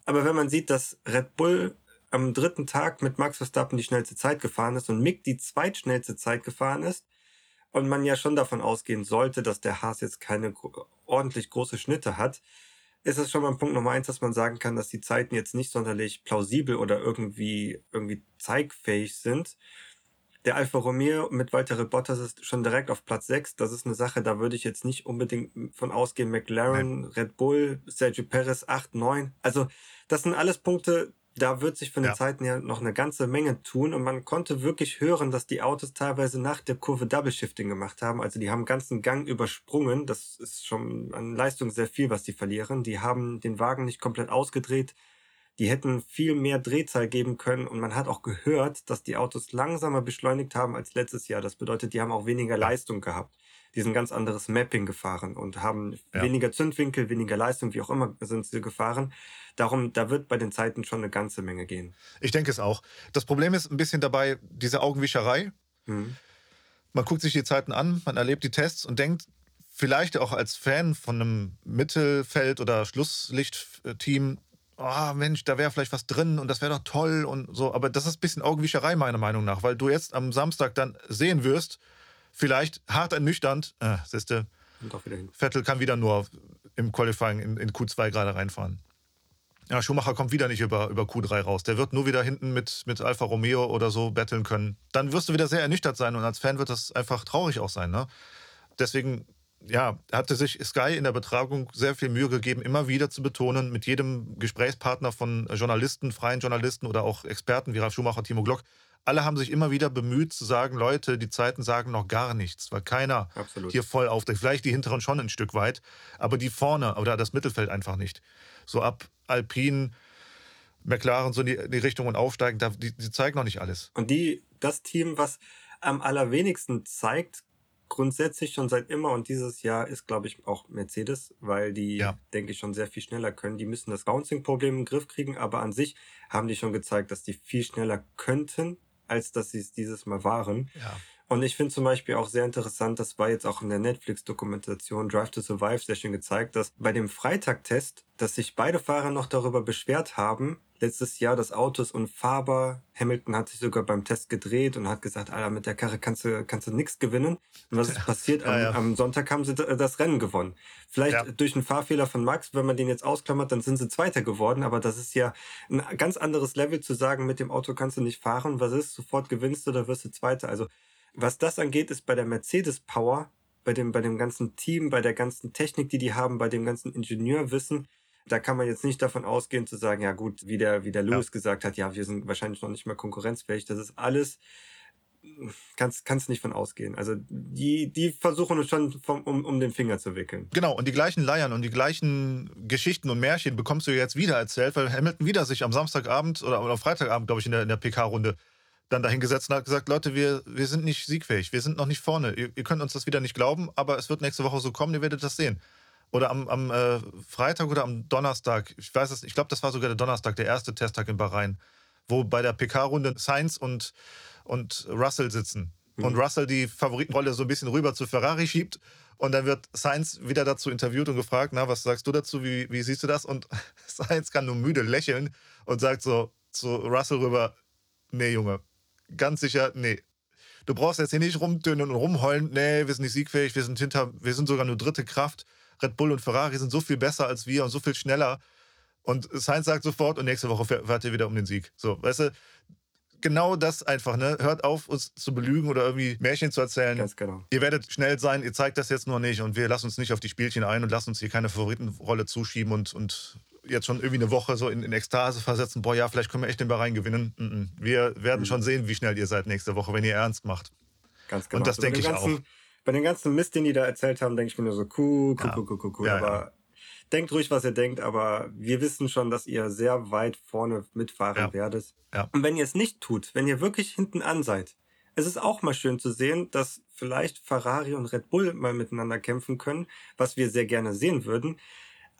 aber wenn man sieht, dass Red Bull am dritten Tag mit Max Verstappen die schnellste Zeit gefahren ist und Mick die zweitschnellste Zeit gefahren ist, und man ja schon davon ausgehen sollte, dass der Haas jetzt keine ordentlich große Schnitte hat, ist es schon mal Punkt Nummer eins, dass man sagen kann, dass die Zeiten jetzt nicht sonderlich plausibel oder irgendwie, irgendwie zeigfähig sind. Der Alfa Romeo mit Walter Bottas ist schon direkt auf Platz 6. Das ist eine Sache, da würde ich jetzt nicht unbedingt von ausgehen. McLaren, Nein. Red Bull, Sergio Perez 8, 9. Also das sind alles Punkte, da wird sich von den ja. Zeiten ja noch eine ganze Menge tun und man konnte wirklich hören, dass die Autos teilweise nach der Kurve Double Shifting gemacht haben. Also die haben ganzen Gang übersprungen. Das ist schon an Leistung sehr viel, was die verlieren. Die haben den Wagen nicht komplett ausgedreht. Die hätten viel mehr Drehzahl geben können und man hat auch gehört, dass die Autos langsamer beschleunigt haben als letztes Jahr. Das bedeutet, die haben auch weniger Leistung gehabt. Die sind ganz anderes Mapping gefahren und haben ja. weniger Zündwinkel, weniger Leistung, wie auch immer sind sie gefahren. Darum, da wird bei den Zeiten schon eine ganze Menge gehen. Ich denke es auch. Das Problem ist ein bisschen dabei, diese Augenwischerei. Mhm. Man guckt sich die Zeiten an, man erlebt die Tests und denkt, vielleicht auch als Fan von einem Mittelfeld- oder Schlusslichtteam, oh Mensch, da wäre vielleicht was drin und das wäre doch toll und so. Aber das ist ein bisschen Augenwischerei meiner Meinung nach, weil du jetzt am Samstag dann sehen wirst, vielleicht hart ernüchternd, äh, siehste, Vettel kann wieder nur im Qualifying in, in Q2 gerade reinfahren. Ja, Schumacher kommt wieder nicht über, über Q3 raus. Der wird nur wieder hinten mit, mit Alfa Romeo oder so betteln können. Dann wirst du wieder sehr ernüchtert sein und als Fan wird das einfach traurig auch sein. Ne? Deswegen ja, hatte sich Sky in der Betragung sehr viel Mühe gegeben, immer wieder zu betonen, mit jedem Gesprächspartner von Journalisten, freien Journalisten oder auch Experten wie Ralf Schumacher, Timo Glock, alle haben sich immer wieder bemüht zu sagen, Leute, die Zeiten sagen noch gar nichts, weil keiner Absolut. hier voll aufdeckt. Vielleicht die hinteren schon ein Stück weit, aber die vorne oder das Mittelfeld einfach nicht. So ab Alpine, McLaren, so in die, die Richtung und aufsteigen, die, die zeigen noch nicht alles. Und die, das Team, was am allerwenigsten zeigt, grundsätzlich schon seit immer und dieses Jahr ist, glaube ich, auch Mercedes, weil die, ja. denke ich, schon sehr viel schneller können. Die müssen das Bouncing-Problem im Griff kriegen, aber an sich haben die schon gezeigt, dass die viel schneller könnten, als dass sie es dieses Mal waren. Ja. Und ich finde zum Beispiel auch sehr interessant, das war jetzt auch in der Netflix-Dokumentation Drive to Survive sehr schön gezeigt, dass bei dem Freitag-Test, dass sich beide Fahrer noch darüber beschwert haben, letztes Jahr das Auto ist unfahrbar. Hamilton hat sich sogar beim Test gedreht und hat gesagt, Alter, mit der Karre kannst du, kannst du nichts gewinnen. Und was ist passiert? Am, ja, ja. am Sonntag haben sie das Rennen gewonnen. Vielleicht ja. durch einen Fahrfehler von Max, wenn man den jetzt ausklammert, dann sind sie Zweiter geworden. Aber das ist ja ein ganz anderes Level zu sagen, mit dem Auto kannst du nicht fahren. Was ist? Sofort gewinnst du oder wirst du Zweiter. Also was das angeht, ist bei der Mercedes Power, bei dem, bei dem ganzen Team, bei der ganzen Technik, die die haben, bei dem ganzen Ingenieurwissen, Da kann man jetzt nicht davon ausgehen zu sagen, ja gut, wie der, wie der Lewis ja. gesagt hat, ja, wir sind wahrscheinlich noch nicht mehr konkurrenzfähig. Das ist alles kannst kannst nicht von ausgehen. Also die die versuchen uns schon vom, um, um den Finger zu wickeln. Genau und die gleichen Leiern und die gleichen Geschichten und Märchen bekommst du jetzt wieder erzählt, weil Hamilton wieder sich am Samstagabend oder, oder Freitagabend, glaube ich, in der, in der PK-Runde dann dahingesetzt und hat gesagt, Leute, wir, wir sind nicht siegfähig, wir sind noch nicht vorne. Ihr, ihr, könnt uns das wieder nicht glauben, aber es wird nächste Woche so kommen, ihr werdet das sehen. Oder am, am äh, Freitag oder am Donnerstag, ich weiß es, ich glaube, das war sogar der Donnerstag, der erste Testtag in Bahrain, wo bei der PK-Runde Sainz und und Russell sitzen. Mhm. Und Russell die Favoritenrolle so ein bisschen rüber zu Ferrari schiebt. Und dann wird Sainz wieder dazu interviewt und gefragt, na, was sagst du dazu, wie, wie siehst du das? Und Sainz kann nur müde lächeln und sagt so zu Russell rüber, nee, Junge, ganz sicher, nee. Du brauchst jetzt hier nicht rumtönen und rumheulen, nee, wir sind nicht siegfähig, wir sind hinter, wir sind sogar nur dritte Kraft. Red Bull und Ferrari sind so viel besser als wir und so viel schneller. Und Sainz sagt sofort, und nächste Woche fährt ihr wieder um den Sieg. So, weißt du, genau das einfach, ne? Hört auf, uns zu belügen oder irgendwie Märchen zu erzählen. Ganz genau. Ihr werdet schnell sein, ihr zeigt das jetzt nur nicht und wir lassen uns nicht auf die Spielchen ein und lassen uns hier keine Favoritenrolle zuschieben und, und jetzt schon irgendwie eine Woche so in, in Ekstase versetzen, boah, ja, vielleicht können wir echt den Bahrain gewinnen. Wir werden mhm. schon sehen, wie schnell ihr seid nächste Woche, wenn ihr ernst macht. Ganz genau. Und das also denke ich ganzen, auch. Bei den ganzen Mist, den die da erzählt haben, denke ich mir nur so, cool, cool, ja. cool, cool, cool, cool. Ja, aber ja denkt ruhig, was ihr denkt, aber wir wissen schon, dass ihr sehr weit vorne mitfahren werdet. Und wenn ihr es nicht tut, wenn ihr wirklich hinten an seid, es ist auch mal schön zu sehen, dass vielleicht Ferrari und Red Bull mal miteinander kämpfen können, was wir sehr gerne sehen würden.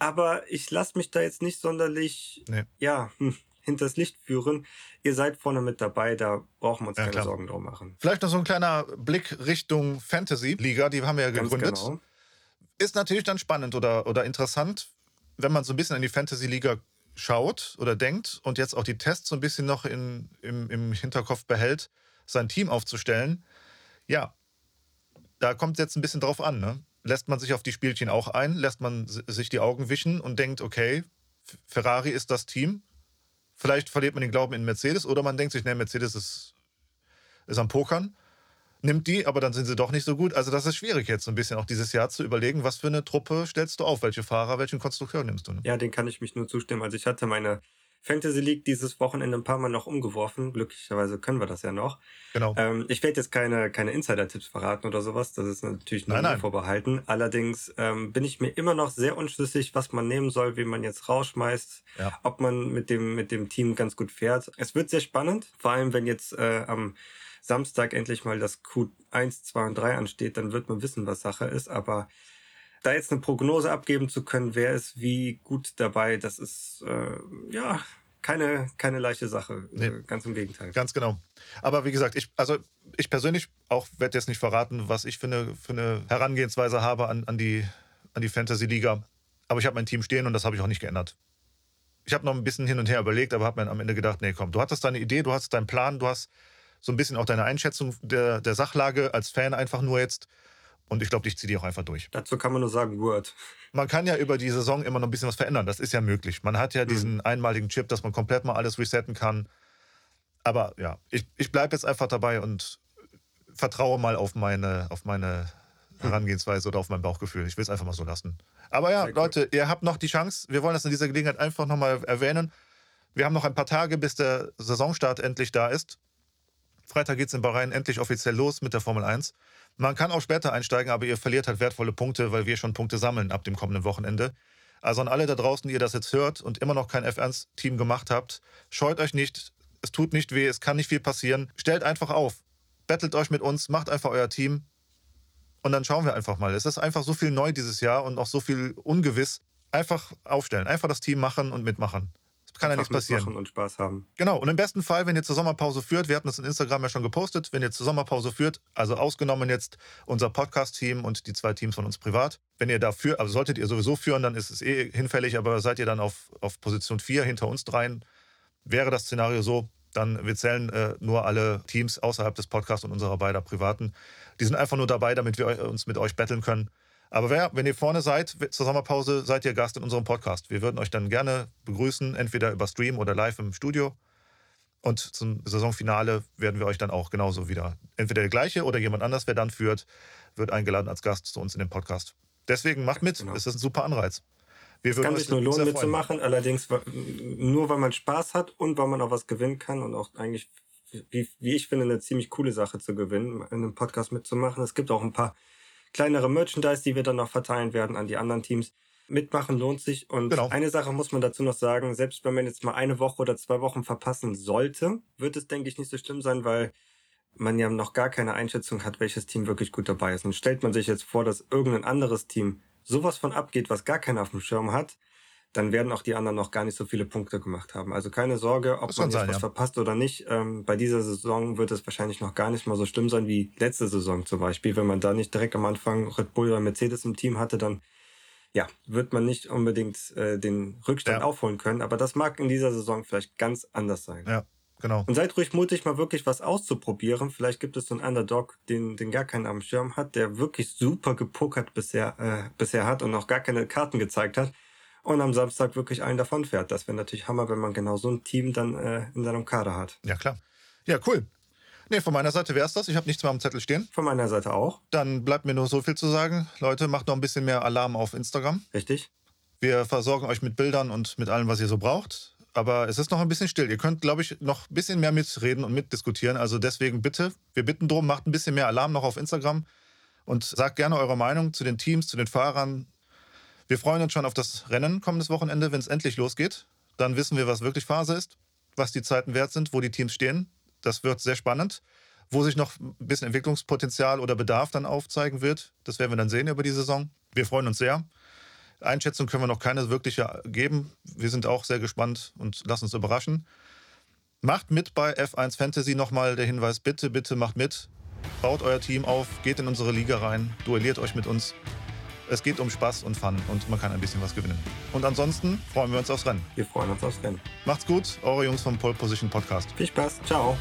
Aber ich lasse mich da jetzt nicht sonderlich, nee. ja, hm, hinters Licht führen. Ihr seid vorne mit dabei, da brauchen wir uns ja, keine klar. Sorgen drum machen. Vielleicht noch so ein kleiner Blick Richtung Fantasy-Liga, die haben wir ja gegründet. Ganz genau ist natürlich dann spannend oder, oder interessant, wenn man so ein bisschen in die Fantasy-Liga schaut oder denkt und jetzt auch die Tests so ein bisschen noch in, im, im Hinterkopf behält, sein Team aufzustellen. Ja, da kommt es jetzt ein bisschen drauf an. Ne? Lässt man sich auf die Spielchen auch ein, lässt man sich die Augen wischen und denkt, okay, Ferrari ist das Team. Vielleicht verliert man den Glauben in Mercedes oder man denkt sich, ne, Mercedes ist, ist am Pokern nimmt die, aber dann sind sie doch nicht so gut. Also das ist schwierig jetzt so ein bisschen auch dieses Jahr zu überlegen, was für eine Truppe stellst du auf, welche Fahrer, welchen Konstrukteur nimmst du? Ne? Ja, den kann ich mich nur zustimmen. Also ich hatte meine Fantasy League dieses Wochenende ein paar Mal noch umgeworfen. Glücklicherweise können wir das ja noch. Genau. Ähm, ich werde jetzt keine, keine Insider-Tipps verraten oder sowas. Das ist natürlich nur nein, vorbehalten. Allerdings ähm, bin ich mir immer noch sehr unschlüssig, was man nehmen soll, wie man jetzt rausschmeißt, ja. ob man mit dem, mit dem Team ganz gut fährt. Es wird sehr spannend, vor allem wenn jetzt äh, am Samstag endlich mal das Q1, 2 und 3 ansteht, dann wird man wissen, was Sache ist. Aber da jetzt eine Prognose abgeben zu können, wer ist wie gut dabei, das ist äh, ja keine, keine leichte Sache. Nee. Äh, ganz im Gegenteil. Ganz genau. Aber wie gesagt, ich, also ich persönlich auch werde jetzt nicht verraten, was ich für eine, für eine Herangehensweise habe an, an die, an die Fantasy-Liga. Aber ich habe mein Team stehen und das habe ich auch nicht geändert. Ich habe noch ein bisschen hin und her überlegt, aber habe mir am Ende gedacht, nee, komm, du hattest deine Idee, du hast deinen Plan, du hast so ein bisschen auch deine Einschätzung der, der Sachlage als Fan einfach nur jetzt. Und ich glaube, ich ziehe die auch einfach durch. Dazu kann man nur sagen, Word. Man kann ja über die Saison immer noch ein bisschen was verändern. Das ist ja möglich. Man hat ja mhm. diesen einmaligen Chip, dass man komplett mal alles resetten kann. Aber ja, ich, ich bleibe jetzt einfach dabei und vertraue mal auf meine, auf meine Herangehensweise oder auf mein Bauchgefühl. Ich will es einfach mal so lassen. Aber ja, Leute, ihr habt noch die Chance. Wir wollen das in dieser Gelegenheit einfach nochmal erwähnen. Wir haben noch ein paar Tage, bis der Saisonstart endlich da ist. Freitag geht es in Bahrain endlich offiziell los mit der Formel 1. Man kann auch später einsteigen, aber ihr verliert halt wertvolle Punkte, weil wir schon Punkte sammeln ab dem kommenden Wochenende. Also an alle da draußen, die ihr das jetzt hört und immer noch kein F1-Team gemacht habt, scheut euch nicht. Es tut nicht weh, es kann nicht viel passieren. Stellt einfach auf. Bettelt euch mit uns, macht einfach euer Team. Und dann schauen wir einfach mal. Es ist einfach so viel neu dieses Jahr und auch so viel ungewiss. Einfach aufstellen, einfach das Team machen und mitmachen kann ja nichts passieren. und Spaß haben. Genau. Und im besten Fall, wenn ihr zur Sommerpause führt, wir hatten das in Instagram ja schon gepostet, wenn ihr zur Sommerpause führt, also ausgenommen jetzt unser Podcast-Team und die zwei Teams von uns privat, wenn ihr da führt, also solltet ihr sowieso führen, dann ist es eh hinfällig, aber seid ihr dann auf, auf Position 4 hinter uns dreien, wäre das Szenario so, dann wir zählen äh, nur alle Teams außerhalb des Podcasts und unserer beider privaten. Die sind einfach nur dabei, damit wir uns mit euch betteln können. Aber wer, wenn ihr vorne seid, zur Sommerpause, seid ihr Gast in unserem Podcast. Wir würden euch dann gerne begrüßen, entweder über Stream oder live im Studio. Und zum Saisonfinale werden wir euch dann auch genauso wieder, entweder der gleiche oder jemand anders, wer dann führt, wird eingeladen als Gast zu uns in den Podcast. Deswegen macht mit, genau. es ist ein super Anreiz. es kann sich nur lohnen mitzumachen, allerdings nur weil man Spaß hat und weil man auch was gewinnen kann und auch eigentlich, wie, wie ich finde, eine ziemlich coole Sache zu gewinnen, in einem Podcast mitzumachen. Es gibt auch ein paar kleinere Merchandise, die wir dann noch verteilen werden an die anderen Teams. Mitmachen lohnt sich. Und genau. eine Sache muss man dazu noch sagen, selbst wenn man jetzt mal eine Woche oder zwei Wochen verpassen sollte, wird es, denke ich, nicht so schlimm sein, weil man ja noch gar keine Einschätzung hat, welches Team wirklich gut dabei ist. Und stellt man sich jetzt vor, dass irgendein anderes Team sowas von abgeht, was gar keiner auf dem Schirm hat, dann werden auch die anderen noch gar nicht so viele Punkte gemacht haben. Also keine Sorge, ob man sein, was ja. verpasst oder nicht. Ähm, bei dieser Saison wird es wahrscheinlich noch gar nicht mal so schlimm sein wie letzte Saison zum Beispiel. Wenn man da nicht direkt am Anfang Red Bull oder Mercedes im Team hatte, dann ja, wird man nicht unbedingt äh, den Rückstand ja. aufholen können. Aber das mag in dieser Saison vielleicht ganz anders sein. Ja, genau. Und seid ruhig mutig, mal wirklich was auszuprobieren. Vielleicht gibt es so einen Underdog, den, den gar keinen am Schirm hat, der wirklich super gepokert bisher, äh, bisher hat und noch gar keine Karten gezeigt hat. Und am Samstag wirklich einen davon fährt. Das wäre natürlich Hammer, wenn man genau so ein Team dann äh, in seinem Kader hat. Ja, klar. Ja, cool. Nee, von meiner Seite wäre es das. Ich habe nichts mehr am Zettel stehen. Von meiner Seite auch. Dann bleibt mir nur so viel zu sagen. Leute, macht noch ein bisschen mehr Alarm auf Instagram. Richtig. Wir versorgen euch mit Bildern und mit allem, was ihr so braucht. Aber es ist noch ein bisschen still. Ihr könnt, glaube ich, noch ein bisschen mehr mitreden und mitdiskutieren. Also deswegen bitte, wir bitten drum, macht ein bisschen mehr Alarm noch auf Instagram und sagt gerne eure Meinung zu den Teams, zu den Fahrern. Wir freuen uns schon auf das Rennen kommendes Wochenende, wenn es endlich losgeht. Dann wissen wir, was wirklich Phase ist, was die Zeiten wert sind, wo die Teams stehen. Das wird sehr spannend. Wo sich noch ein bisschen Entwicklungspotenzial oder Bedarf dann aufzeigen wird, das werden wir dann sehen über die Saison. Wir freuen uns sehr. Einschätzung können wir noch keine wirkliche geben. Wir sind auch sehr gespannt und lassen uns überraschen. Macht mit bei F1 Fantasy nochmal der Hinweis, bitte, bitte macht mit. Baut euer Team auf, geht in unsere Liga rein, duelliert euch mit uns. Es geht um Spaß und Fun und man kann ein bisschen was gewinnen. Und ansonsten freuen wir uns aufs Rennen. Wir freuen uns aufs Rennen. Macht's gut, eure Jungs vom Pole Position Podcast. Viel Spaß, ciao.